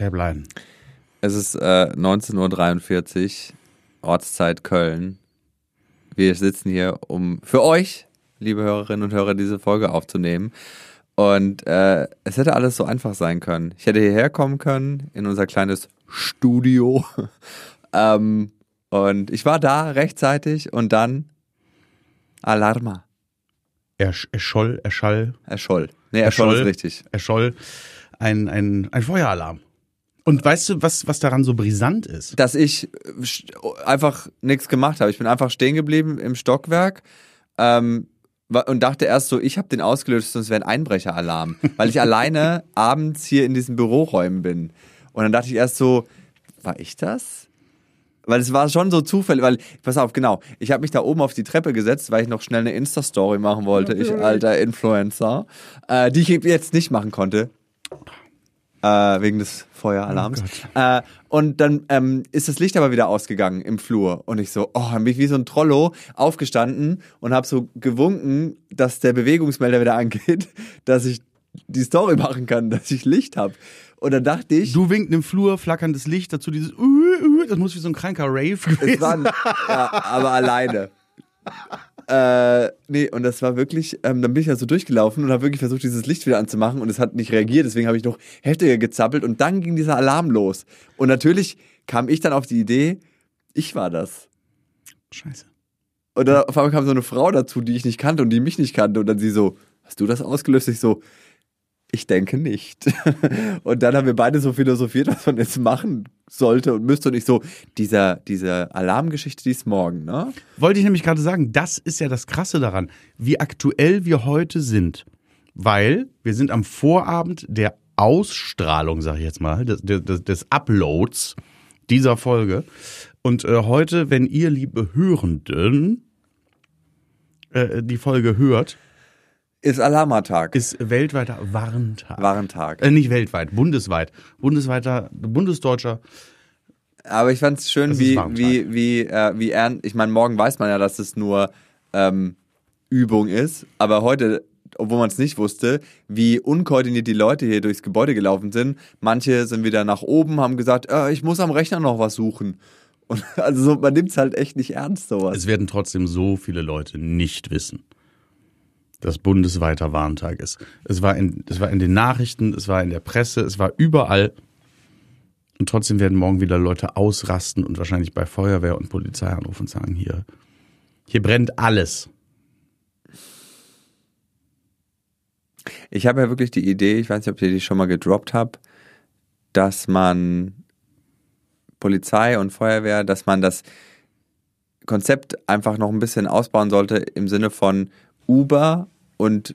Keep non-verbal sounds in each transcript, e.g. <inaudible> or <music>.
Stäblein. Es ist äh, 19.43 Uhr, Ortszeit Köln. Wir sitzen hier, um für euch, liebe Hörerinnen und Hörer, diese Folge aufzunehmen. Und äh, es hätte alles so einfach sein können. Ich hätte hierher kommen können, in unser kleines Studio. <laughs> ähm, und ich war da rechtzeitig und dann Alarma. Er, sch- erscholl, erschall, Erscholl. Nee, Erscholl ist richtig. erscholl ein, ein, ein Feueralarm. Und weißt du, was, was daran so brisant ist? dass ich äh, einfach nichts gemacht habe. Ich bin einfach stehen geblieben im Stockwerk ähm, und dachte erst so, ich habe den ausgelöst es wäre ein Einbrecheralarm, <laughs> weil ich alleine abends hier in diesen Büroräumen bin. Und dann dachte ich erst so, war ich das? Weil es war schon so zufällig, weil, pass auf, genau, ich habe mich da oben auf die Treppe gesetzt, weil ich noch schnell eine Insta-Story machen wollte, ich alter Influencer, äh, die ich jetzt nicht machen konnte, äh, wegen des Feueralarms. äh, und dann ähm, ist das Licht aber wieder ausgegangen im Flur. Und ich so, oh, dann bin ich wie so ein Trollo aufgestanden und habe so gewunken, dass der Bewegungsmelder wieder <laughs> angeht, dass ich die Story machen kann, dass ich Licht habe. Und dann dachte ich, Du winkt im Flur, flackerndes Licht, dazu dieses, uh, uh, das muss wie so ein kranker Rave gewesen es war ja, aber alleine. <laughs> Äh, nee, und das war wirklich, ähm, dann bin ich ja so durchgelaufen und habe wirklich versucht, dieses Licht wieder anzumachen und es hat nicht reagiert, deswegen habe ich noch heftiger gezappelt und dann ging dieser Alarm los. Und natürlich kam ich dann auf die Idee, ich war das. Scheiße. Und dann auf einmal kam so eine Frau dazu, die ich nicht kannte und die mich nicht kannte und dann sie so, hast du das ausgelöst? Ich so, ich denke nicht. <laughs> Und dann haben wir beide so philosophiert, was man jetzt machen sollte und müsste. Und ich so, dieser, diese Alarmgeschichte, die ist morgen, ne? Wollte ich nämlich gerade sagen, das ist ja das Krasse daran, wie aktuell wir heute sind. Weil wir sind am Vorabend der Ausstrahlung, sage ich jetzt mal, des, des, des Uploads dieser Folge. Und äh, heute, wenn ihr, liebe Hörenden, äh, die Folge hört, Ist Alarmatag. ist weltweiter Warntag. Warentag. Äh, nicht weltweit, bundesweit. Bundesweiter, bundesdeutscher. Aber ich fand es schön, wie, wie, wie, äh, wie ernst. Ich meine, morgen weiß man ja, dass es nur ähm, Übung ist. Aber heute, obwohl man es nicht wusste, wie unkoordiniert die Leute hier durchs Gebäude gelaufen sind. Manche sind wieder nach oben, haben gesagt, äh, ich muss am Rechner noch was suchen. Und <laughs> also so, man nimmt es halt echt nicht ernst, sowas. Es werden trotzdem so viele Leute nicht wissen, dass bundesweiter Warntag ist. Es war in, es war in den Nachrichten, es war in der Presse, es war überall. Und trotzdem werden morgen wieder Leute ausrasten und wahrscheinlich bei Feuerwehr und Polizei anrufen und sagen, hier, hier brennt alles. Ich habe ja wirklich die Idee, ich weiß nicht, ob ihr die schon mal gedroppt habt, dass man Polizei und Feuerwehr, dass man das Konzept einfach noch ein bisschen ausbauen sollte im Sinne von Uber und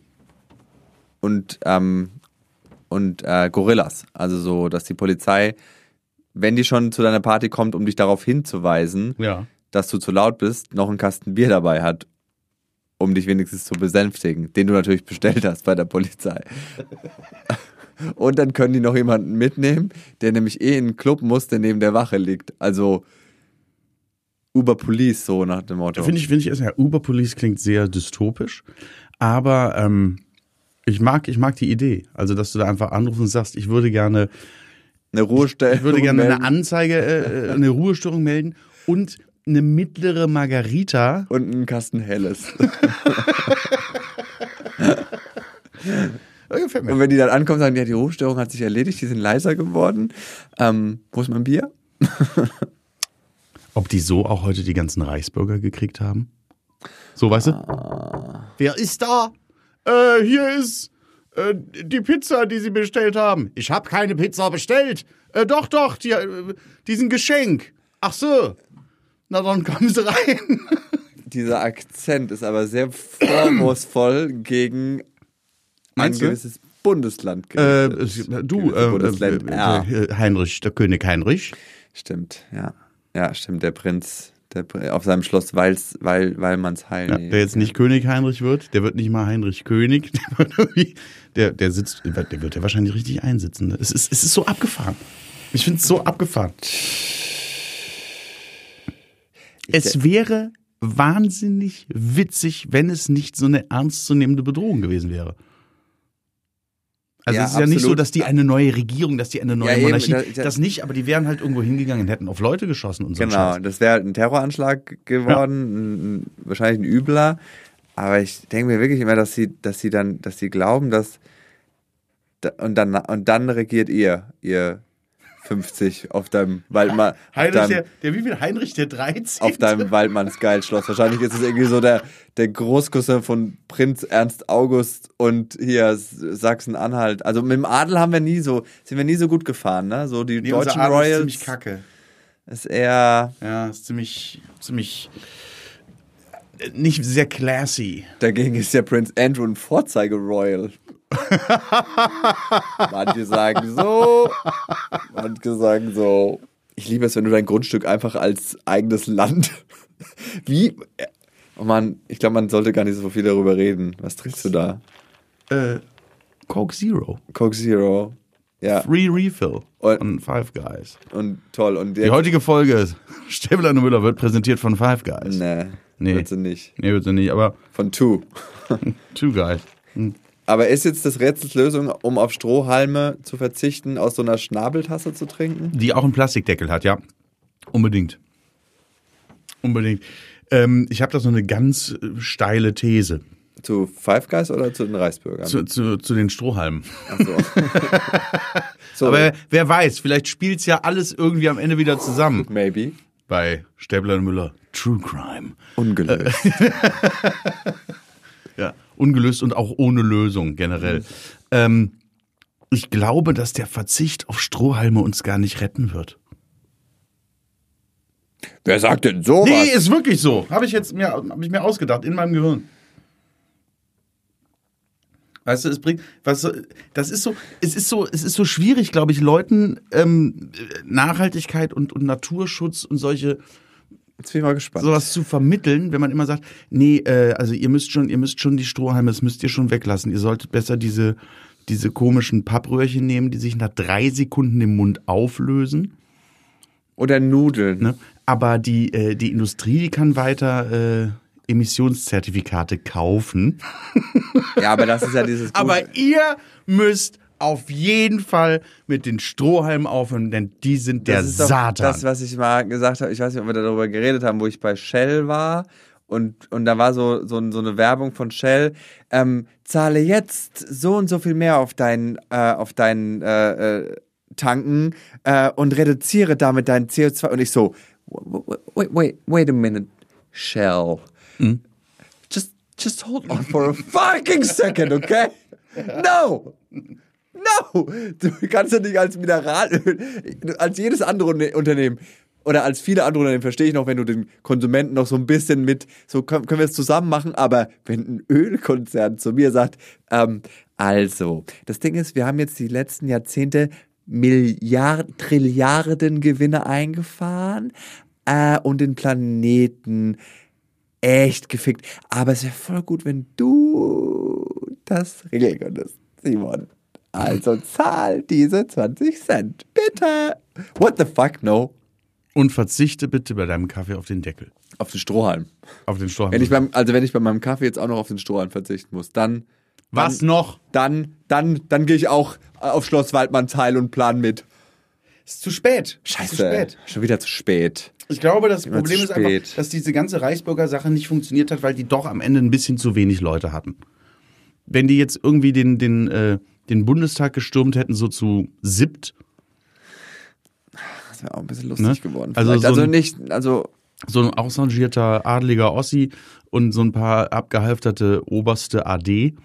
und ähm, und äh, Gorillas. Also so, dass die Polizei, wenn die schon zu deiner Party kommt, um dich darauf hinzuweisen, Ja. dass du zu laut bist, noch einen Kasten Bier dabei hat, um dich wenigstens zu besänftigen, den du natürlich bestellt hast bei der Polizei. <laughs> Und dann können die noch jemanden mitnehmen, der nämlich eh in einen Club muss, der neben der Wache liegt. Also Uber Police, so nach dem Motto. Finde ich, finde ich, ja, Uber Police klingt sehr dystopisch, aber ähm, ich mag, ich mag die Idee. Also, dass du da einfach anrufst und sagst, ich würde gerne eine Ruhestellung. Ich würde gerne eine melden Anzeige, äh, äh, eine Ruhestörung melden und eine mittlere Margarita. und einen Kasten Helles. <laughs> Und wenn die dann ankommen, sagen, ja, die Ruhestörung hat sich erledigt, die sind leiser geworden. Ähm, wo ist mein Bier? <laughs> Ob die so auch heute die ganzen Reichsbürger gekriegt haben? So, weißt du? Wer ist da? Äh, hier ist äh, die Pizza, die Sie bestellt haben. Ich habe keine Pizza bestellt. Äh, doch, doch, die, äh, die sind Geschenk. Ach so. Na, dann kommen Sie rein. <laughs> Dieser Akzent ist aber sehr vorwurfsvoll gegen ein du? gewisses Bundesland. Äh, gerichtet. du, Gewisse äh, Bundesländer. äh, äh, Heinrich, der König Heinrich. Stimmt, ja. Ja, stimmt, der Prinz der, auf seinem Schloss Weils, weil, weil man's heil. Ja, der jetzt nicht König Heinrich wird, der wird nicht mal Heinrich König, <laughs> der, wird irgendwie, der, der sitzt, der wird ja wahrscheinlich richtig einsitzen. Es ist, es ist so abgefahren. Ich finde es so abgefahren. Es wäre wahnsinnig witzig, wenn es nicht so eine ernstzunehmende Bedrohung gewesen wäre. Also Ja, es ist ja nicht so, absolut. dass die eine neue Regierung, dass die eine neue Ja, eben, Monarchie, da- da- das nicht, aber die wären halt irgendwo hingegangen und hätten auf Leute geschossen und so. Genau, das wäre halt ein Terroranschlag geworden, ein, ein, wahrscheinlich ein übler. Aber ich denke mir wirklich immer, dass sie, dass sie dann, dass sie glauben, dass da, und dann und dann regiert ihr, ihr 50 auf deinem Waldmann, Heinrich, der, deinem, der wie viel? Heinrich der 13. auf deinem Waldmannsgeil-Schloss. Wahrscheinlich ist es irgendwie so der, der Großcousin von Prinz Ernst August und hier Sachsen-Anhalt. Also mit dem Adel haben wir nie so, sind wir nie so gut gefahren, ne? So die nee, unser deutschen Adel ist Royals ziemlich kacke. ist eher Ja, ist ziemlich, ziemlich äh, nicht sehr classy. Dagegen ist ja Prince Andrew ein Vorzeige-Royal. <laughs> manche sagen so, manche sagen so. Ich liebe es, wenn du dein Grundstück einfach als eigenes Land. <laughs> Wie? Oh Mann, ich glaube, man sollte gar nicht so viel darüber reden. Was trinkst du da? Äh, Coke Zero. Coke Zero. Ja, Free Refill Und- von Five Guys. und toll. Und Die heutige Folge Stäbler <laughs> und Müller wird präsentiert von Five Guys. nee, Nee. wird sie nicht. Nee, wird sie nicht, aber Von Two. Two Guys. Hm. Aber ist jetzt das Rätsels Lösung, um auf Strohhalme zu verzichten, aus so einer Schnabeltasse zu trinken? Die auch einen Plastikdeckel hat, ja. Unbedingt. Unbedingt. Ähm, ich habe da so eine ganz äh, steile These Zu Five Guys oder zu den Reisbürgern? zu, zu, zu den Strohhalmen. Ach so. <laughs> so, Aber wer weiß, vielleicht spielt's ja alles irgendwie am Ende wieder zusammen. maybe. Bei Stäbler und Müller. True Crime. Ungelöst. <laughs> Ja, ungelöst und auch ohne Lösung generell. Ähm, ich glaube, dass der Verzicht auf Strohhalme uns gar nicht retten wird. Wer sagt denn sowas? Nee, ist wirklich so. Habe ich jetzt mir, hab ich mir ausgedacht in meinem Gehirn. Weißt du, es bringt, was, so- das ist so, es ist so, es ist so schwierig, glaube ich, Leuten ähm, Nachhaltigkeit und, und Naturschutz und solche Jetzt bin ich mal gespannt. sowas zu vermitteln, wenn man immer sagt, nee, äh, also ihr müsst schon, ihr müsst schon die Strohhalme, das müsst ihr schon weglassen. Ihr solltet besser diese diese komischen Pappröhrchen nehmen, die sich nach drei Sekunden im Mund auflösen. Oder Nudeln. Ne? Aber die, äh, die Industrie, die kann weiter äh, Emissionszertifikate kaufen. Ja, aber das ist ja dieses. <laughs> Aber ihr müsst auf jeden Fall mit den Strohhalmen aufhören, denn die sind der das Satan. Das, was ich mal gesagt habe, ich weiß nicht, ob wir darüber geredet haben, wo ich bei Shell war und, und da war so, so, so eine Werbung von Shell, ähm, zahle jetzt so und so viel mehr auf deinen, äh, auf deinen äh, äh, Tanken äh, und reduziere damit dein CO2. Und ich so, wait, wait, wait a minute, Shell. Just, just hold on for a fucking second, okay? <laughs> No! No! Du kannst ja nicht als Mineralöl, als jedes andere Unter- Unternehmen oder als viele andere Unternehmen, verstehe ich noch, wenn du den Konsumenten noch so ein bisschen mit, so können, können wir es zusammen machen, aber wenn ein Ölkonzern zu mir sagt, ähm, also, das Ding ist, wir haben jetzt die letzten Jahrzehnte Milliarden, Trilliarden Gewinne eingefahren äh, und den Planeten echt gefickt. Aber es wäre voll gut, wenn du das regeln könntest, Simon. Also zahl diese 20 Cent. Bitte. What the fuck, no? Und verzichte bitte bei deinem Kaffee auf den Deckel. Auf den Strohhalm. Auf den Strohhalm. Wenn ich beim, also wenn ich bei meinem Kaffee jetzt auch noch auf den Strohhalm verzichten muss, dann, Was noch? dann, dann, dann gehe ich auch auf Schloss Waldmannsheil und plan mit. Ist zu spät. Scheiße. Zu spät. Schon wieder zu spät. Ich glaube, das Immer Problem ist einfach, dass diese ganze Reichsbürger-Sache nicht funktioniert hat, weil die doch am Ende ein bisschen zu wenig Leute hatten. Wenn die jetzt irgendwie den, den, äh, den Bundestag gestürmt hätten, so zu siebt, Das wäre auch ein bisschen lustig Ne? geworden. Also so Also, ein- nicht, also so ein ausrangierter adeliger Ossi und so ein paar abgehalfterte oberste AD.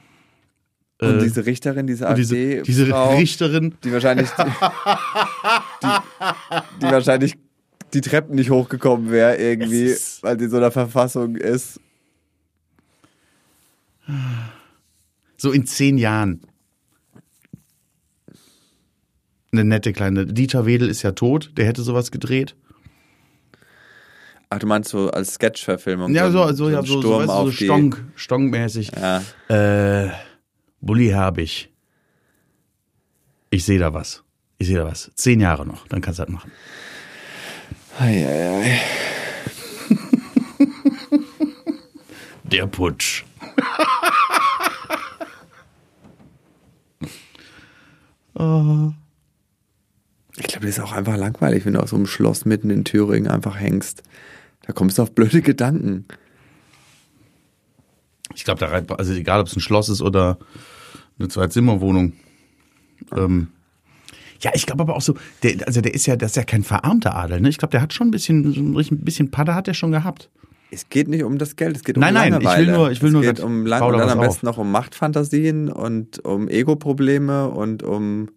und Äh, diese Richterin, diese und diese, diese Frau, Richterin, die wahrscheinlich die, die, die wahrscheinlich die Treppen nicht hochgekommen wäre irgendwie, weil sie in so einer Verfassung ist. so in zehn Jahren. Eine nette kleine. Dieter Wedel ist ja tot, der hätte sowas gedreht. Ach, du meinst so als Sketch-Verfilmung? Ja, so, ein- so, ja, so, so, Sturm weißt du, so auf die- Stonk, Stonkmäßig. Ja. Äh, Bulli Herbig. Ich sehe da was. Ich sehe da was. Zehn Jahre noch, dann kannst du das machen. Ei, ei, ei. Der Putsch. Und ist auch einfach langweilig, wenn du auf so einem Schloss mitten in Thüringen einfach hängst. Da kommst du auf blöde Gedanken. Ich glaube, da rein, also egal, ob es ein Schloss ist oder eine Zwei-Zimmer-Wohnung. Ähm, ja, ich glaube aber auch so, der, also der ist ja, das ist ja kein verarmter Adel, ne? Ich glaube, der hat schon ein bisschen, so ein bisschen Padder hat er schon gehabt. Es geht nicht um das Geld, es geht um Nein, nein, ich will Langeweile. nur- ich will es nur geht um Lang und da dann am auf. besten noch um Machtfantasien und um Ego-Probleme und um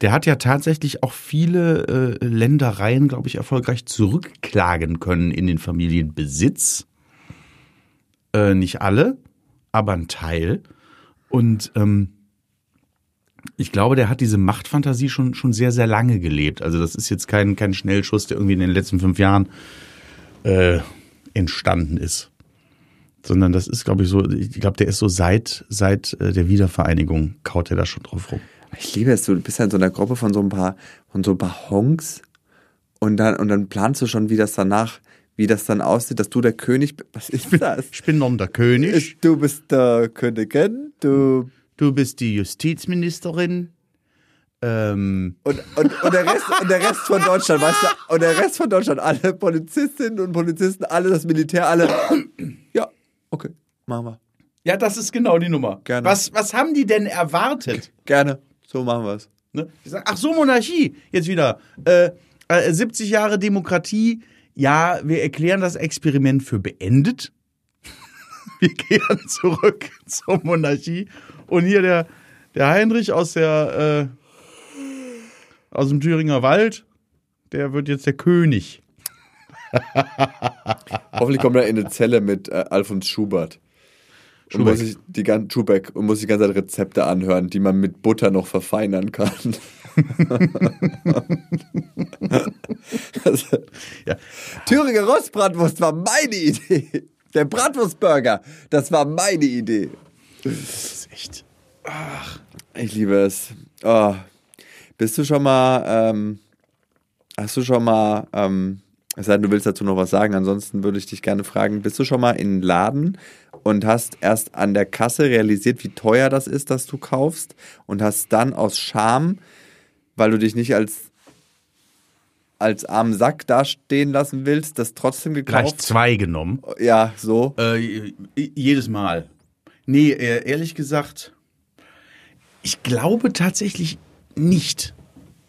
Der hat ja tatsächlich auch viele äh, Ländereien, glaube ich, erfolgreich zurückklagen können in den Familienbesitz. Äh, nicht alle, aber ein Teil. Und ähm, ich glaube, der hat diese Machtfantasie schon, schon sehr, sehr lange gelebt. Also das ist jetzt kein, kein Schnellschuss, der irgendwie in den letzten fünf Jahren äh, entstanden ist. Sondern das ist, glaube ich, so, ich glaube, der ist so seit, seit äh, der Wiedervereinigung kaut er da schon drauf rum. Ich liebe es, du bist ja in so einer Gruppe von so ein paar, von so ein paar Honks und dann, und dann planst du schon, wie das danach, wie das dann aussieht, dass du der König bist. Was ist das? Ich bin dann der König. Du bist der Königin, du Du bist die Justizministerin. Ähm, und, und, und, der Rest, und der Rest von Deutschland, weißt du, und der Rest von Deutschland, alle Polizistinnen und Polizisten, alle das Militär, alle. <clears throat> Ja, okay, machen wir. ja, das ist genau die Nummer. Gerne. Was, was haben die denn erwartet? Gerne, so machen wir es. Ne? Die sagen, ach so, Monarchie, jetzt wieder. Äh, äh, 70 Jahre Demokratie. Ja, wir erklären das Experiment für beendet. <laughs> wir kehren zurück <laughs> zur Monarchie. Und hier der, der Heinrich aus der äh, aus dem Thüringer Wald, der wird jetzt der König. Hoffentlich kommt er in eine Zelle mit äh, Alfons Schubert. Und muss, sich die gan- Schubeck und muss die ganze Zeit Rezepte anhören, die man mit Butter noch verfeinern kann. <laughs> Ja. Thüringer Rostbratwurst war meine Idee. Der Bratwurstburger, das war meine Idee. Das ist echt. Ich liebe es. Oh. Bist du schon mal, ähm, hast du schon mal, ähm, es sei denn, du willst dazu noch was sagen, ansonsten würde ich dich gerne fragen, bist du schon mal in einen Laden und hast erst an der Kasse realisiert, wie teuer das ist, dass du kaufst und hast dann aus Scham, weil du dich nicht als als armen Sack dastehen lassen willst, das trotzdem Gleich gekauft? zwei genommen. Ja, so. Äh, jedes Mal. Nee, äh, ehrlich gesagt, ich glaube tatsächlich nicht.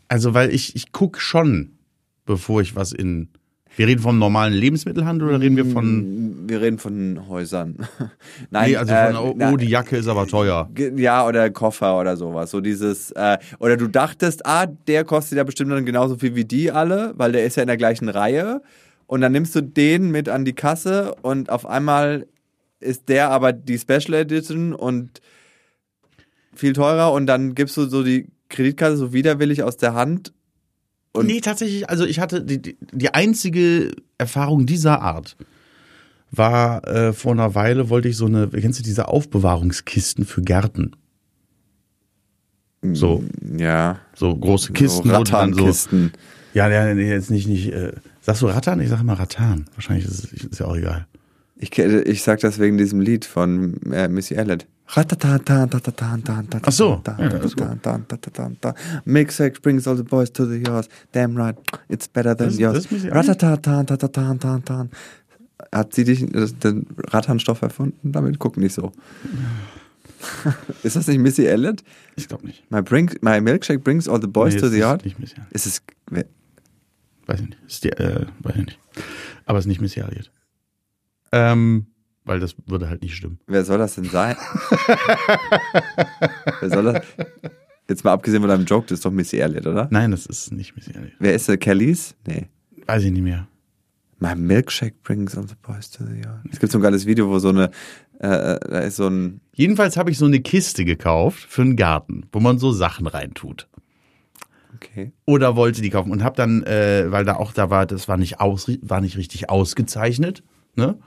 Also, weil ich, ich gucke schon, bevor ich was in. Wir reden vom normalen Lebensmittelhandel oder reden wir von. Wir reden von Häusern. <laughs> Nein, Nee, also äh, von, oh, na- oh, die Jacke ist aber teuer. Ja, oder Koffer oder sowas. So dieses, äh, oder du dachtest, ah, der kostet ja bestimmt dann genauso viel wie die alle, weil der ist ja in der gleichen Reihe. Und dann nimmst du den mit an die Kasse und auf einmal ist der aber die Special Edition und viel teurer und dann gibst du so die Kreditkarte so widerwillig aus der Hand. Und- nee, tatsächlich, also ich hatte die, die, die einzige Erfahrung dieser Art war äh, vor einer Weile, wollte ich so eine, kennst du diese Aufbewahrungskisten für Gärten? So, Ja, so große Kisten, so dann so. Rattan-Kisten. Ja, ja, nee, jetzt nicht, nicht. Äh, sagst du Rattan? Ich sag immer Rattan. Wahrscheinlich ist es ist ja auch egal. Ich, ich sag das wegen diesem Lied von äh, Missy Elliott. Ach so. Ja, ist Milkshake brings all the boys to the yours. Damn right, it's better than Das- yours. das. Hat sie dich den Rattanstoff erfunden? Damit guck nicht so. ist das nicht Missy Elliott? Ich glaube nicht. My, bring, my milkshake brings all the boys Nee, to the yard? Nicht Missy. Ist es. wer- Weiß ich nicht. Ist die, äh, weiß ich nicht. Aber es ist nicht Missy Elliott. Ähm, weil das würde halt nicht stimmen. Wer soll das denn sein? <laughs> wer soll das? Jetzt mal abgesehen von deinem Joke, das ist doch Missy Elliott, oder? Nein, das ist nicht Missy Elliott. Wer ist der? Kellys? Nee. Weiß ich nicht mehr. My milkshake brings all the boys to the yard. Es gibt so ein geiles Video, wo so eine, äh, da ist so ein, Jedenfalls habe ich so eine Kiste gekauft für einen Garten, wo man so Sachen reintut. okay. Oder wollte die kaufen und habe dann, äh, weil da auch da war, das war nicht aus, war nicht richtig ausgezeichnet, ne?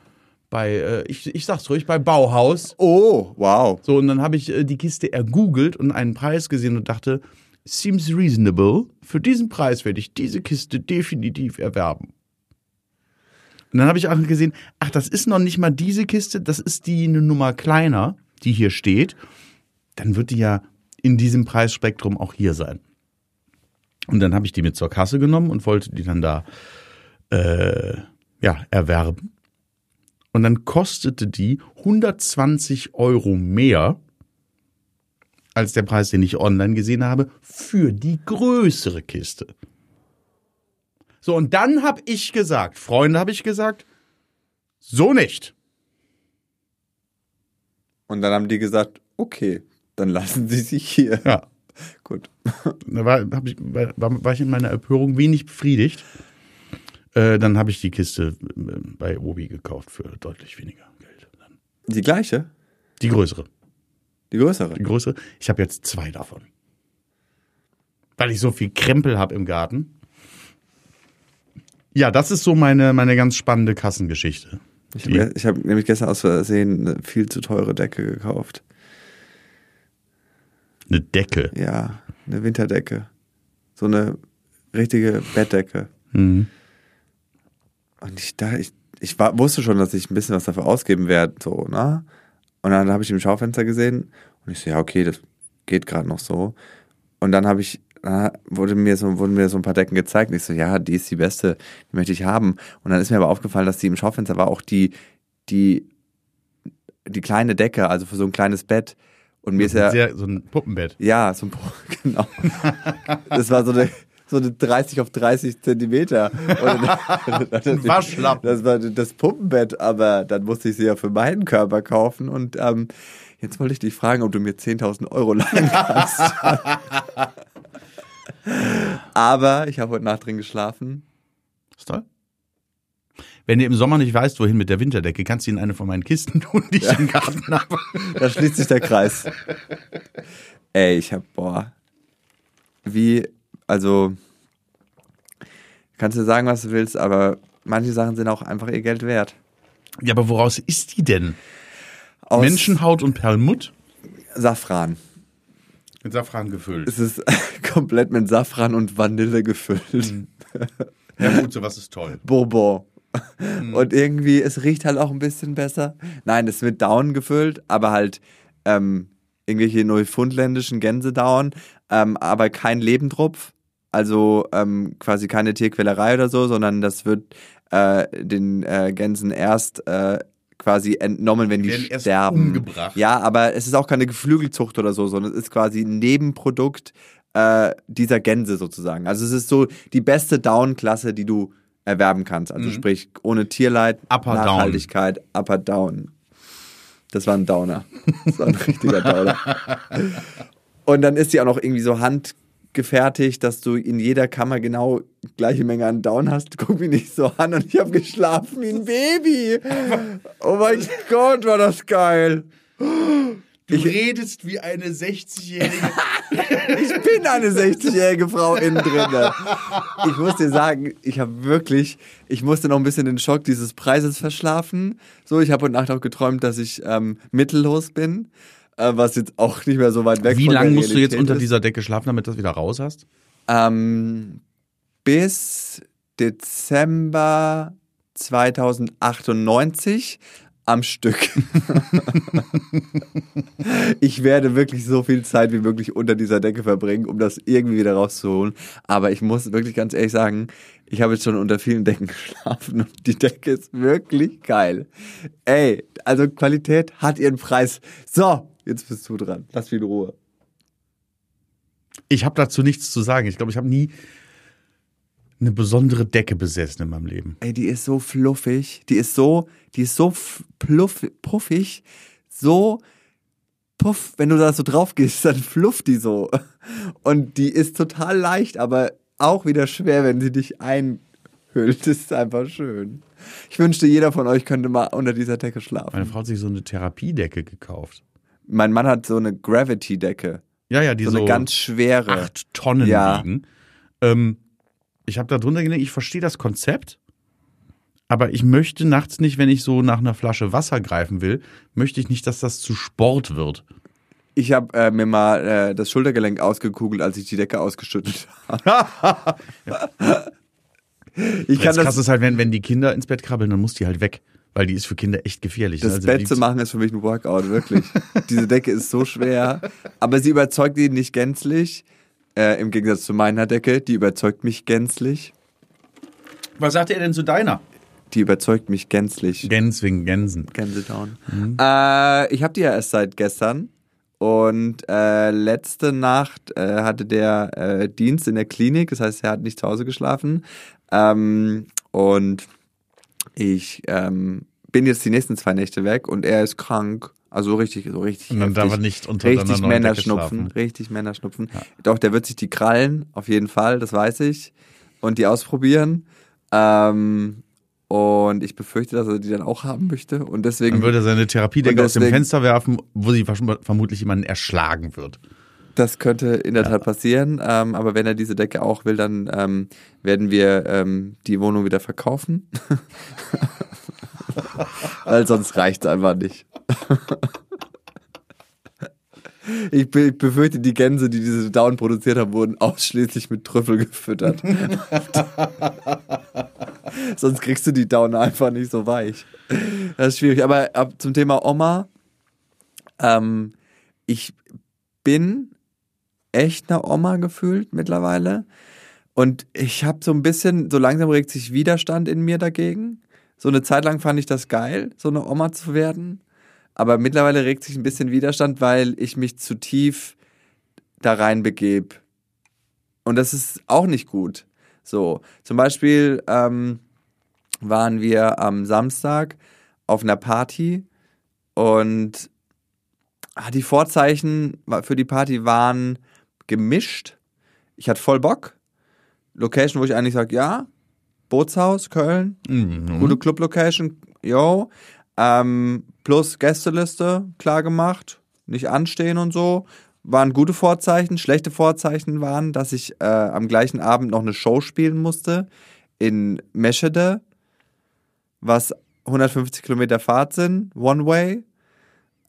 Bei, äh, ich, ich sag's ruhig, bei Bauhaus. Oh, wow. So, und dann habe ich äh, die Kiste ergoogelt und einen Preis gesehen und dachte, seems reasonable. Für diesen Preis werde ich diese Kiste definitiv erwerben. Und dann habe ich auch gesehen, ach, das ist noch nicht mal diese Kiste, das ist die eine Nummer kleiner, die hier steht. Dann wird die ja in diesem Preisspektrum auch hier sein. Und dann habe ich die mit zur Kasse genommen und wollte die dann da äh, ja, erwerben. Und dann kostete die 120 Euro mehr als der Preis, den ich online gesehen habe, für die größere Kiste. So, und dann habe ich gesagt, Freunde, habe ich gesagt, so nicht. Und dann haben die gesagt, okay, dann lassen sie sich hier. Ja. <laughs> Gut. Da war, ich, war, war ich in meiner Empörung wenig befriedigt. Äh, dann habe ich die Kiste äh, bei Obi gekauft für deutlich weniger Geld. Die gleiche? Die größere. Die größere? Die größere. Ich habe jetzt zwei davon. Weil ich so viel Krempel habe im Garten. Ja, das ist so meine, meine ganz spannende Kassengeschichte. Ich habe hab nämlich gestern aus Versehen eine viel zu teure Decke gekauft. Eine Decke. Ja, eine Winterdecke. So eine richtige Bettdecke. Mhm. Und ich da, ich, ich war, wusste schon, dass ich ein bisschen was dafür ausgeben werde, so, ne? Und dann habe ich im Schaufenster gesehen und ich so, ja, okay, das geht gerade noch so. Und dann habe ich, dann wurde mir so, wurden mir so ein paar Decken gezeigt und ich so, ja, die ist die beste, die möchte ich haben. Und dann ist mir aber aufgefallen, dass die im Schaufenster war auch die, die, die kleine Decke, also für so ein kleines Bett. Und mir ist ja, Sehr, so ein Puppenbett. ja, so ein, Po- <laughs> genau. Das war so eine, so eine 30 auf 30 Zentimeter. <laughs> Und Ein Waschlappen. Das war das Puppenbett, aber dann musste ich sie ja für meinen Körper kaufen. Und ähm, jetzt wollte ich dich fragen, ob du mir 10.000 Euro leihen kannst. <laughs> aber ich habe heute Nacht drin geschlafen. Ist toll. Wenn du im Sommer nicht weißt, wohin mit der Winterdecke, kannst du in eine von meinen Kisten tun, die ich im Garten <laughs> habe. Da schließt sich der Kreis. Ey, ich hab, boah. Wie, also, kannst du sagen, was du willst, aber manche Sachen sind auch einfach ihr Geld wert. Ja, aber woraus ist die denn? Aus Menschenhaut und Perlmutt? Safran. Mit Safran gefüllt. Es ist <laughs> komplett mit Safran und Vanille gefüllt. Ja gut, sowas ist toll. Bourbon. Und irgendwie, es riecht halt auch ein bisschen besser. Nein, es wird Down gefüllt, aber halt ähm, irgendwelche neufundländischen Gänsedauen, ähm, aber kein Lebendrupf. Also ähm, quasi keine Tierquälerei oder so, sondern das wird äh, den äh, Gänsen erst äh, quasi entnommen, wenn die erst sterben. umgebracht. Ja, aber es ist auch keine Geflügelzucht oder so, sondern es ist quasi ein Nebenprodukt äh, dieser Gänse sozusagen. Also es ist so die beste Down-Klasse, die du erwerben kannst. Also sprich, ohne Tierleid, Mhm. Upper Down. Nachhaltigkeit, Upper Down. Das war ein Downer. Das war ein richtiger Downer. Und dann ist sie auch noch irgendwie so handgefertigt, dass du in jeder Kammer genau gleiche Menge an Down hast. <laughs> Guck mich nicht so an und ich habe geschlafen wie ein Baby. Oh mein Gott, war das geil. Du redest wie eine 60-Jährige. <laughs> Ich bin eine 60-jährige Frau innen drin. Ich muss dir sagen, ich habe wirklich, ich musste noch ein bisschen den Schock dieses Preises verschlafen. So, ich habe heute Nacht auch geträumt, dass ich ähm, mittellos bin, äh, was jetzt auch nicht mehr so weit weg Wie lange musst du jetzt unter dieser Decke schlafen, damit du das wieder raus hast? Ähm, bis Dezember 2098 am Stück. ich werde wirklich so viel Zeit wie möglich unter dieser Decke verbringen, um das irgendwie wieder rauszuholen. Aber ich muss wirklich ganz ehrlich sagen, ich habe jetzt schon unter vielen Decken <laughs> geschlafen und die Decke ist wirklich geil. Ey, also Qualität hat ihren Preis. So, jetzt bist du dran. Lass mich in Ruhe. Ich habe dazu nichts zu sagen. Ich glaube, ich habe nie eine besondere Decke besessen in meinem Leben. Ey, die ist so fluffig. Die ist so, die ist so pluff, puffig. So puff, wenn du da so drauf gehst, <laughs> dann flufft die so. Und die ist total leicht, aber auch wieder schwer, wenn sie dich einhüllt. Das ist einfach schön. Ich wünschte, jeder von euch könnte mal unter dieser Decke Meine schlafen. Frau hat sich so eine Therapiedecke gekauft. Mein Mann hat so eine Gravity-Decke. Ja, ja, die So so, eine ganz schwere. acht Tonnen Ja. wiegen. Ähm, ich habe da drunter gelegt, ich verstehe das Konzept, aber ich möchte nachts nicht, wenn ich so nach einer Flasche Wasser greifen will, möchte ich nicht, dass das zu Sport wird. Ich habe äh, mir mal äh, das Schultergelenk ausgekugelt, als ich die Decke ausgeschüttet <laughs> habe. ich kann das das krass ist halt, wenn, wenn die Kinder ins Bett krabbeln, dann muss die halt weg, weil die ist für Kinder echt gefährlich. Das Also Bett zu machen ist für mich ein Workout, wirklich. Diese Decke ist so schwer, aber sie überzeugt ihn nicht gänzlich. Äh, Im Gegensatz zu meiner Decke, die überzeugt mich gänzlich. Was sagt er denn zu deiner? Die überzeugt mich gänzlich. Gänse wegen Gänsen. Gänsedown. Äh, ich habe die ja erst seit gestern. Und äh, letzte Nacht äh, hatte der äh, Dienst in der Klinik, das heißt, er hat nicht zu Hause geschlafen. Ähm, und ich ähm, bin jetzt die nächsten zwei Nächte weg und er ist krank. Also so richtig, so richtig. Und dann heftig. darf er nicht unter Richtig Männerschnupfen, schlafen. richtig Männerschnupfen. Doch, der wird sich die krallen, auf jeden Fall, das weiß ich. Und die ausprobieren. Ähm, und ich befürchte, dass er die dann auch haben möchte. Und deswegen, Dann würde er seine Therapiedecke aus dem Fenster werfen, wo sie vermutlich jemanden erschlagen wird. das könnte in der Tat passieren. Ähm, aber wenn er diese Decke auch will, dann ähm, werden wir ähm, die Wohnung wieder verkaufen. <laughs> Weil sonst reicht es einfach nicht. <laughs> Ich be- ich befürchte, die Gänse, die diese Down produziert haben, wurden ausschließlich mit Trüffel gefüttert. <laughs> Sonst kriegst du die Down einfach nicht so weich. Das ist schwierig. Aber ab zum Thema Oma. Ähm, ich bin echt eine Oma gefühlt mittlerweile. Und ich habe so ein bisschen, so langsam regt sich Widerstand in mir dagegen. So eine Zeit lang fand ich das geil, so eine Oma zu werden. Aber mittlerweile regt sich ein bisschen Widerstand, weil ich mich zu tief da reinbegebe. Und das ist auch nicht gut. So, zum Beispiel ähm, waren wir am Samstag auf einer Party und ah, die Vorzeichen für die Party waren gemischt. Ich hatte voll Bock. Location, wo ich eigentlich sage, ja, Bootshaus, Köln, Mhm. gute Club-Location, yo. Ähm, plus Gästeliste, klar gemacht, nicht anstehen und so. Waren gute Vorzeichen. Schlechte Vorzeichen waren, dass ich äh, am gleichen Abend noch eine Show spielen musste in Meschede, was 150 Kilometer Fahrt sind, One Way.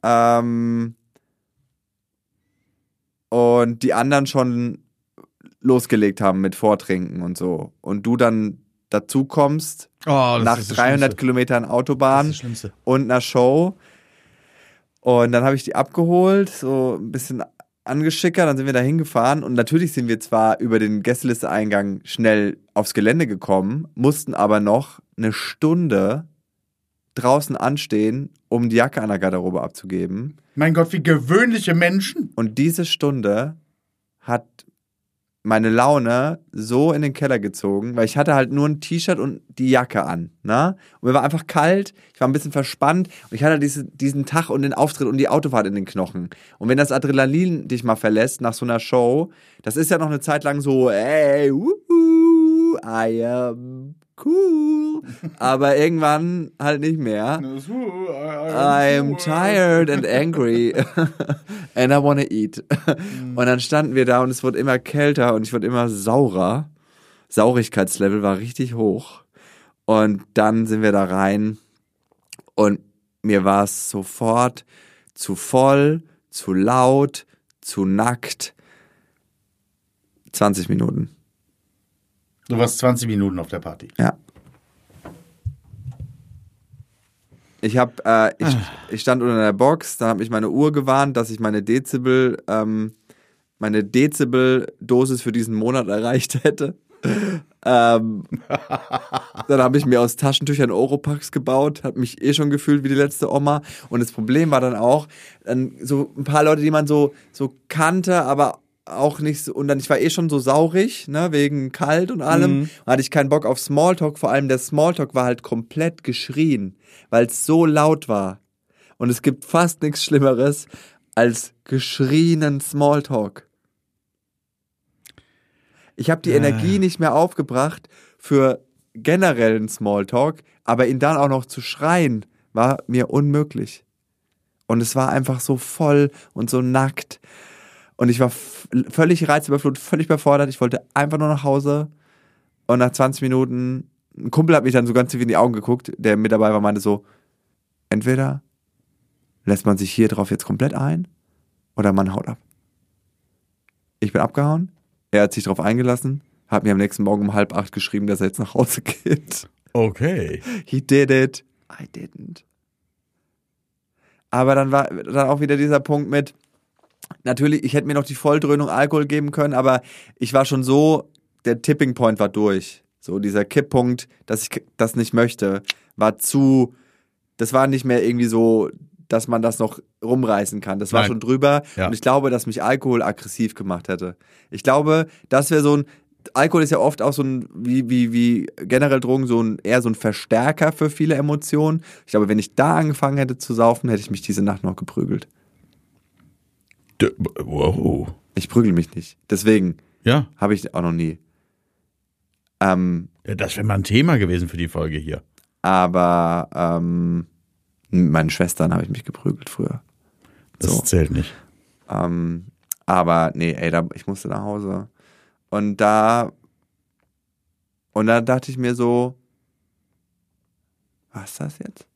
Ähm, und die anderen schon losgelegt haben mit Vortrinken und so. Und du dann dazu kommst Oh, nach ist das 300 Schlimmste. Kilometern Autobahn und einer Show. Und dann habe ich die abgeholt, so ein bisschen angeschickert, dann sind wir da hingefahren und natürlich sind wir zwar über den Gästeliste-Eingang schnell aufs Gelände gekommen, mussten aber noch eine Stunde draußen anstehen, um die Jacke an der Garderobe abzugeben. Mein Gott, wie gewöhnliche Menschen. Und diese Stunde hat meine Laune so in den Keller gezogen, weil ich hatte halt nur ein T-Shirt und die Jacke an. Ne? Und mir war einfach kalt, ich war ein bisschen verspannt und ich hatte diese, diesen Tag und den Auftritt und die Autofahrt in den Knochen. Und wenn das Adrenalin dich mal verlässt nach so einer Show, das ist ja noch eine Zeit lang so, ey, wuhu, I am cool. Aber irgendwann halt nicht mehr. <laughs> I'm tired and angry <laughs> and I wanna eat. Und dann standen wir da und es wurde immer kälter und ich wurde immer saurer. Saurigkeitslevel war richtig hoch. Und dann sind wir da rein und mir war es sofort zu voll, zu laut, zu nackt. 20 Minuten. Du warst 20 Minuten auf der Party. Ja. Ich hab, äh, ich, ich stand unter der Box, dann habe ich meine Uhr gewarnt, dass ich meine Dezibel, ähm, meine Dezibel-Dosis für diesen Monat erreicht hätte. <laughs> ähm, dann habe ich mir aus Taschentüchern Oropax gebaut, habe mich eh schon gefühlt wie die letzte Oma. Und das Problem war dann auch, dann so ein paar Leute, die man so, so kannte, aber auch nicht so, und dann, ich war eh schon so saurig, ne, wegen kalt und allem, Mhm. hatte ich keinen Bock auf Smalltalk, vor allem der Smalltalk war halt komplett geschrien, weil es so laut war. Und es gibt fast nichts Schlimmeres als geschrienen Smalltalk. Ich habe die Ah. Energie nicht mehr aufgebracht für generellen Smalltalk, aber ihn dann auch noch zu schreien, war mir unmöglich. Und es war einfach so voll und so nackt. Und ich war völlig reizüberflutet, völlig überfordert. Ich wollte einfach nur nach Hause. Und nach 20 Minuten, ein Kumpel hat mich dann so ganz tief in die Augen geguckt, der mit dabei war, meinte so, entweder lässt man sich hier drauf jetzt komplett ein oder man haut ab. Ich bin abgehauen. Er hat sich drauf eingelassen, hat mir am nächsten Morgen um halb acht geschrieben, dass er jetzt nach Hause geht. Okay. He did it. I didn't. Aber dann war dann auch wieder dieser Punkt mit, natürlich, ich hätte mir noch die Volldröhnung Alkohol geben können, aber ich war schon so, der Tipping Point war durch. So dieser Kipppunkt, dass ich das nicht möchte, war zu, das war nicht mehr irgendwie so, dass man das noch rumreißen kann. Das war Nein. schon drüber. Ja. Und ich glaube, dass mich Alkohol aggressiv gemacht hätte. Ich glaube, das wäre so ein, Alkohol ist ja oft auch so ein, wie, wie, wie generell Drogen, so ein, eher so ein Verstärker für viele Emotionen. Ich glaube, wenn ich da angefangen hätte zu saufen, hätte ich mich diese Nacht noch geprügelt. D wow. Ich prügel mich nicht. Deswegen Ja. habe ich auch noch nie. Ähm, ja das wäre mal ein Thema gewesen für die Folge hier. aber ähm, mit meinen Schwestern habe ich mich geprügelt früher. Das So. zählt nicht. Ähm, aber nee, ey, da, ich musste nach Hause. Und da und da dachte ich mir so, was ist das jetzt?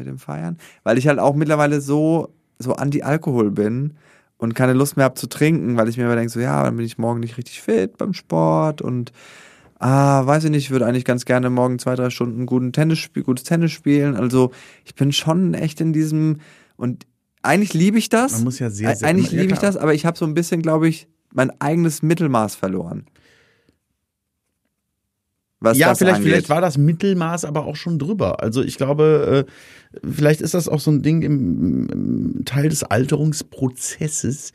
Mit dem Feiern? Weil ich halt auch mittlerweile so, so anti-Alkohol bin und keine Lust mehr habe zu trinken, weil ich mir immer denke, so ja, dann bin ich morgen nicht richtig fit beim Sport und ah, weiß ich nicht, ich würde eigentlich ganz gerne morgen zwei, drei Stunden guten Tennis spiel, gutes Tennis spielen. Also ich bin schon echt in diesem und eigentlich liebe ich das. Man muss ja sehr, sehr eigentlich liebe ich das, aber ich habe so ein bisschen, glaube ich, mein eigenes Mittelmaß verloren. Was ja, das vielleicht, angeht. vielleicht war das Mittelmaß aber auch schon drüber. Also ich glaube, äh, vielleicht ist das auch so ein Ding im, im Teil des Alterungsprozesses,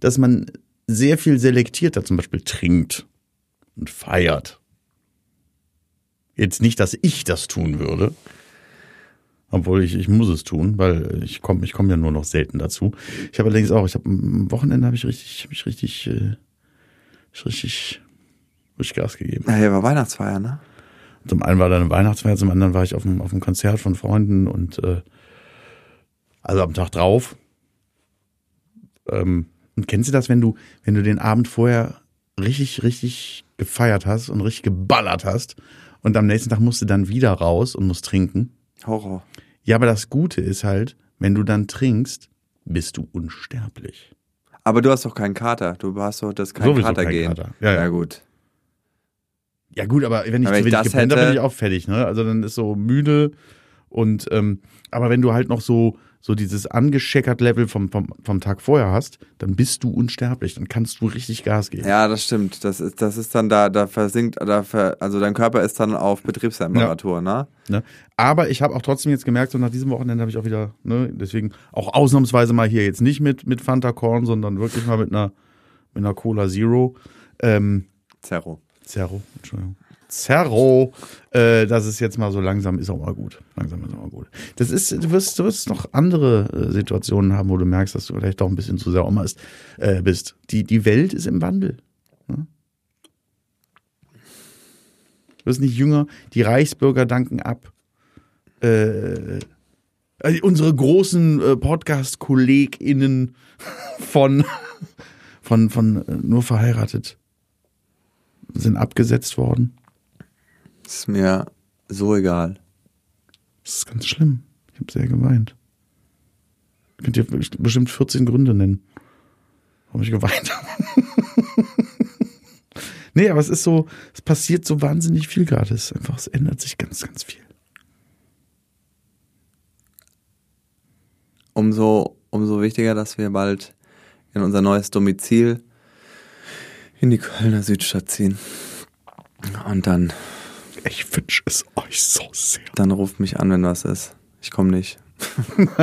dass man sehr viel selektierter zum Beispiel trinkt und feiert. Jetzt nicht, dass ich das tun würde. Obwohl ich, ich muss es tun, weil ich komme ich komm ja nur noch selten dazu. Ich habe allerdings auch, ich habe am Wochenende habe ich richtig, habe ich richtig, äh, richtig, richtig Gas gegeben. Ja, hier war Weihnachtsfeier, ne? Zum einen war da eine Weihnachtsfeier, zum anderen war ich auf einem, auf einem Konzert von Freunden und äh, also am Tag drauf. Ähm, und kennst du das, wenn du, wenn du den Abend vorher richtig, richtig gefeiert hast und richtig geballert hast und am nächsten Tag musst du dann wieder raus und musst trinken? Horror. Ja, aber das Gute ist halt, wenn du dann trinkst, bist du unsterblich. Aber du hast doch keinen Kater. Du hast doch das kein Sowieso Kater kein gehen. Kater. Ja, ja. gut. Ja gut, aber wenn ich, Aber ich das gepennt hätte- bin ich auch fertig, ne? Also dann ist so müde und ähm, aber wenn du halt noch so so dieses angescheckert Level vom, vom, vom Tag vorher hast, dann bist du unsterblich, dann kannst du richtig Gas geben. Ja, das stimmt. Das ist, das ist dann da, da versinkt, da ver, also dein Körper ist dann auf Betriebstemperatur, ne? Ne? Aber ich habe auch trotzdem jetzt gemerkt, so nach diesem Wochenende habe ich auch wieder, ne, deswegen auch ausnahmsweise mal hier jetzt nicht mit, mit Fanta Korn, sondern wirklich mal mit einer, mit einer Cola Zero. Ähm, Zerro. Zerro, Entschuldigung. Zerro, äh, das ist jetzt mal so langsam, ist auch mal gut. Langsam ist auch mal gut. Das ist, du wirst, du wirst noch andere äh, Situationen haben, wo du merkst, dass du vielleicht doch ein bisschen zu sehr Oma ist, äh, bist. Die, die Welt ist im Wandel. Ne? Du wirst nicht jünger, die Reichsbürger danken ab. Äh, also unsere großen äh, Podcast-KollegInnen <laughs> von, von, von äh, nur verheiratet sind abgesetzt worden. Ist mir so egal. Das ist ganz schlimm. Ich habe sehr geweint. Könnt ihr bestimmt 14 Gründe nennen, warum ich geweint <laughs> habe. nee, aber es ist so, es passiert so wahnsinnig viel gerade. Es einfach, es ändert sich ganz, ganz viel. Umso, umso wichtiger, dass wir bald in unser neues Domizil in die Kölner Südstadt ziehen. Und dann, Ich wünsche es euch so sehr. dann ruft mich an, wenn was ist. Ich komme nicht. <laughs>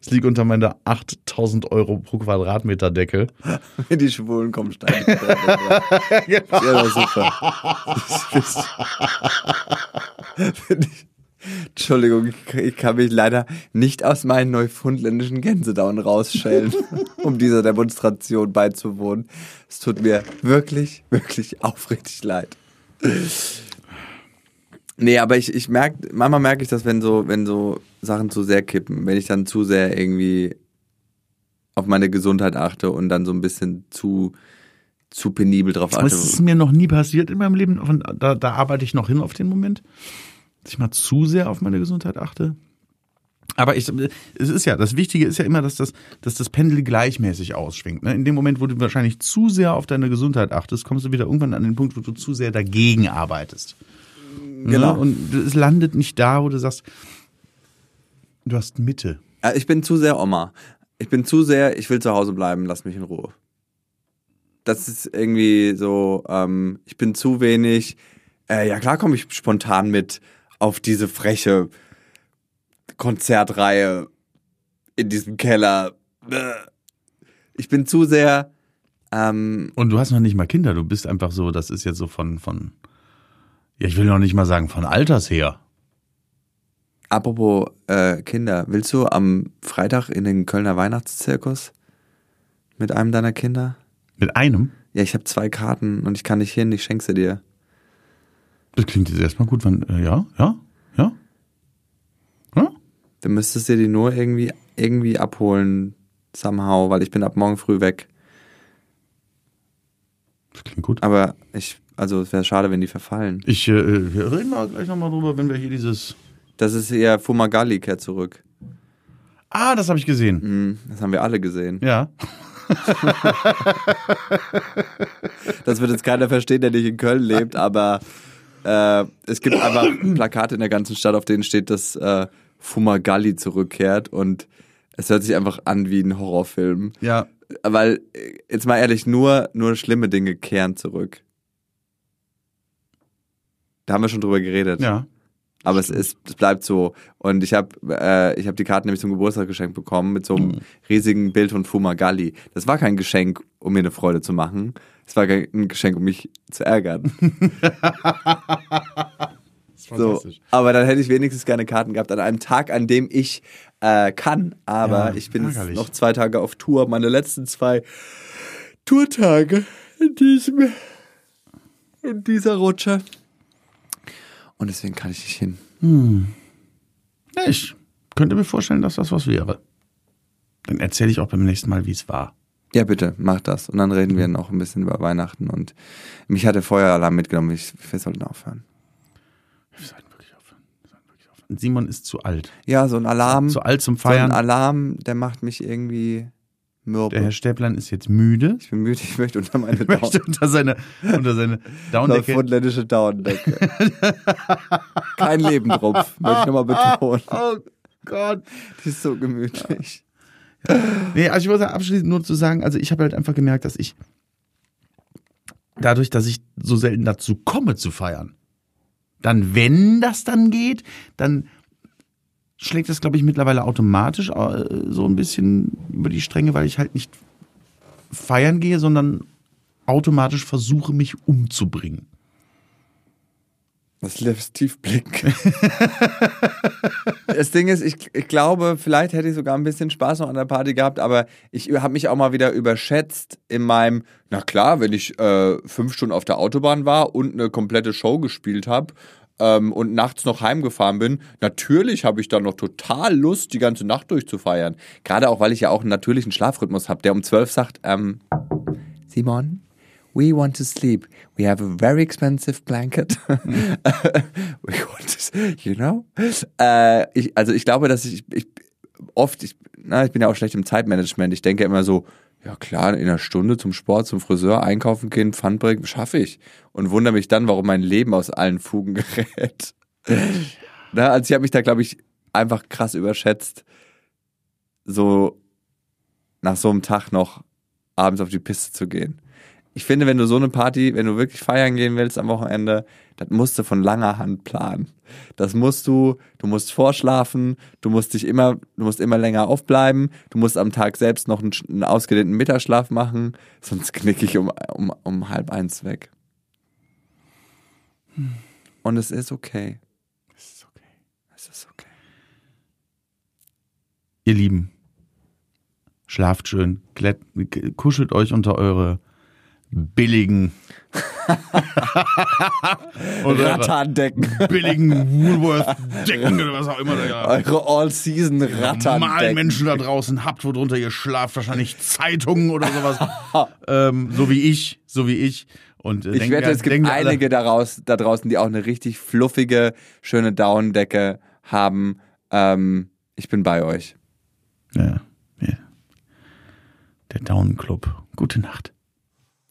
Ich liege unter meiner 8000 Euro pro Quadratmeter Decke. Wenn <laughs> die Schwulen kommen, steigen. <laughs> ja, das ist super. Find ich- Entschuldigung, ich- kann mich leider nicht aus meinen neufundländischen Gänsedauen rausschellen, <laughs> um dieser Demonstration beizuwohnen. Es tut mir wirklich, wirklich aufrichtig leid. Nee, aber ich, ich merke, manchmal merke ich das, wenn so, wenn so Sachen zu sehr kippen, wenn ich dann zu sehr irgendwie auf meine Gesundheit achte und dann so ein bisschen zu, zu penibel drauf Aber achte. es ist mir noch nie passiert in meinem Leben. Da, da arbeite ich noch hin auf den Moment, dass ich mal zu sehr auf meine Gesundheit achte. Aber ich, es ist ja, das Wichtige ist ja immer, dass das, dass das Pendel gleichmäßig ausschwingt. Ne? In dem Moment, wo du wahrscheinlich zu sehr auf deine Gesundheit achtest, kommst du wieder irgendwann an den Punkt, wo du zu sehr dagegen arbeitest. Genau. Ne? Und es landet nicht da, wo du sagst, Du hast Mitte. Ich bin zu sehr Oma. Ich bin zu sehr, ich will zu Hause bleiben, lass mich in Ruhe. Das ist irgendwie so, ähm, ich bin zu wenig. Äh, ja, klar komme ich spontan mit auf diese freche Konzertreihe in diesem Keller. Ich bin zu sehr, ähm, Und du hast noch nicht mal Kinder. Du bist einfach so, das ist jetzt so von, von, ja, ich will noch nicht mal sagen, von Alters her. apropos äh, Kinder, willst du am Freitag in den Kölner Weihnachtszirkus mit einem deiner Kinder? Mit einem? Ja, ich habe zwei Karten und ich kann nicht hin, ich schenke sie dir. Das klingt jetzt erstmal gut. Wann, äh, ja, ja, ja. Ja? Du müsstest dir die nur irgendwie, irgendwie abholen, somehow, weil ich bin ab morgen früh weg. Das klingt gut. Aber ich, also es wäre schade, wenn die verfallen. Ich, äh, wir reden mal gleich nochmal drüber, wenn wir hier dieses. Das ist eher Fumagalli kehrt zurück. Ah, das habe ich gesehen. Hm, das haben wir alle gesehen. Ja. <laughs> Das wird jetzt keiner verstehen, der nicht in Köln lebt, aber äh, es gibt einfach <coughs> Plakate in der ganzen Stadt, auf denen steht, dass äh, Fumagalli zurückkehrt und es hört sich einfach an wie ein Horrorfilm. Ja. Weil, äh, jetzt mal ehrlich, nur, nur schlimme Dinge kehren zurück. Da haben wir schon drüber geredet. Ja. Aber es ist, es bleibt so. Und ich habe äh, ich hab die Karten nämlich zum Geburtstag geschenkt bekommen mit so einem riesigen Bild von Fumagalli. Das war kein Geschenk, um mir eine Freude zu machen. Es war kein- ein Geschenk, um mich zu ärgern. <laughs> So. Aber dann hätte ich wenigstens gerne Karten gehabt an einem Tag, an dem ich äh, kann. Aber Ja, ich bin jetzt ärgerlich. noch zwei Tage auf Tour. Meine letzten zwei Tourtage in diesem in dieser Rutsche. Und deswegen kann ich nicht hin. Ja, ich könnte mir vorstellen, dass das was wäre. Dann erzähle ich auch beim nächsten Mal, wie es war. Ja, bitte, mach das. Und dann reden wir noch ein bisschen über Weihnachten. Und mich hat der Feueralarm mitgenommen. Ich, wir sollten aufhören. Wir sollten wirklich aufhören. Wir sollten wirklich aufhören. Simon ist zu alt. Ja, so ein Alarm. Zu alt zum so ein Feiern. Alarm, der macht mich irgendwie mürbe. Der Herr Stäblein ist jetzt müde. ich bin müde, ich möchte unter meine Ich möchte unter seine, unter seine Eine Downdecke. fundländische Dauerdecke. Kein Lebendrupf, möchte ich nochmal betonen. <laughs> Oh Gott. Die ist so gemütlich. Nee, also ich wollte abschließend nur zu sagen, also ich habe halt einfach gemerkt, dass ich dadurch, dass ich so selten dazu komme zu feiern, dann, wenn das dann geht, dann schlägt das, glaube ich, mittlerweile automatisch äh, so ein bisschen über die Stränge, weil ich halt nicht feiern gehe, sondern automatisch versuche, mich umzubringen. Das lässt tief blicken. <laughs> das Ding ist, ich, ich glaube, vielleicht hätte ich sogar ein bisschen Spaß noch an der Party gehabt, aber ich habe mich auch mal wieder überschätzt in meinem, na klar, wenn ich äh, fünf Stunden auf der Autobahn war und eine komplette Show gespielt habe ähm, und nachts noch heimgefahren bin, natürlich habe ich dann noch total Lust, die ganze Nacht durchzufeiern. Gerade auch, weil ich ja auch einen natürlichen Schlafrhythmus habe, der um zwölf sagt, ähm, Simon, we want to sleep. We have a very expensive blanket. <laughs> we want to, you know? Äh, ich, also ich glaube, dass ich, ich oft, ich, na, ich bin ja auch schlecht im Zeitmanagement. Ich denke immer so, ja klar, in einer Stunde zum Sport, zum Friseur, einkaufen gehen, Pfandbrick, schaffe ich. Und wundere mich dann, warum mein Leben aus allen Fugen <laughs> gerät. na, also ich habe mich da, glaube ich, einfach krass überschätzt, so nach so einem Tag noch abends auf die Piste zu gehen. Ich finde, wenn du so eine Party, wenn du wirklich feiern gehen willst am Wochenende, das musst du von langer Hand planen. Das musst du, du musst vorschlafen, du musst dich immer, du musst immer länger aufbleiben, du musst am Tag selbst noch einen, einen ausgedehnten Mittagsschlaf machen, sonst knicke ich um, um, um halb eins weg. Und es ist okay. Das ist okay. Es ist okay. Ihr Lieben, schlaft schön, kuschelt euch unter eure billigen <laughs> Rattandecken. billigen Woolworth-Decken <laughs> oder was auch immer da ja. Eure All-Season normalen Rattandecken. Menschen da draußen habt, worunter ihr schlaft, wahrscheinlich Zeitungen oder sowas. <laughs> ähm, so wie ich, so wie ich. Und äh, Ich denken- wette, es gibt alle- einige daraus, da draußen, die auch eine richtig fluffige, schöne Daunendecke haben. Ähm, ich bin bei euch. Ja, ja. Der Down Club. Gute Nacht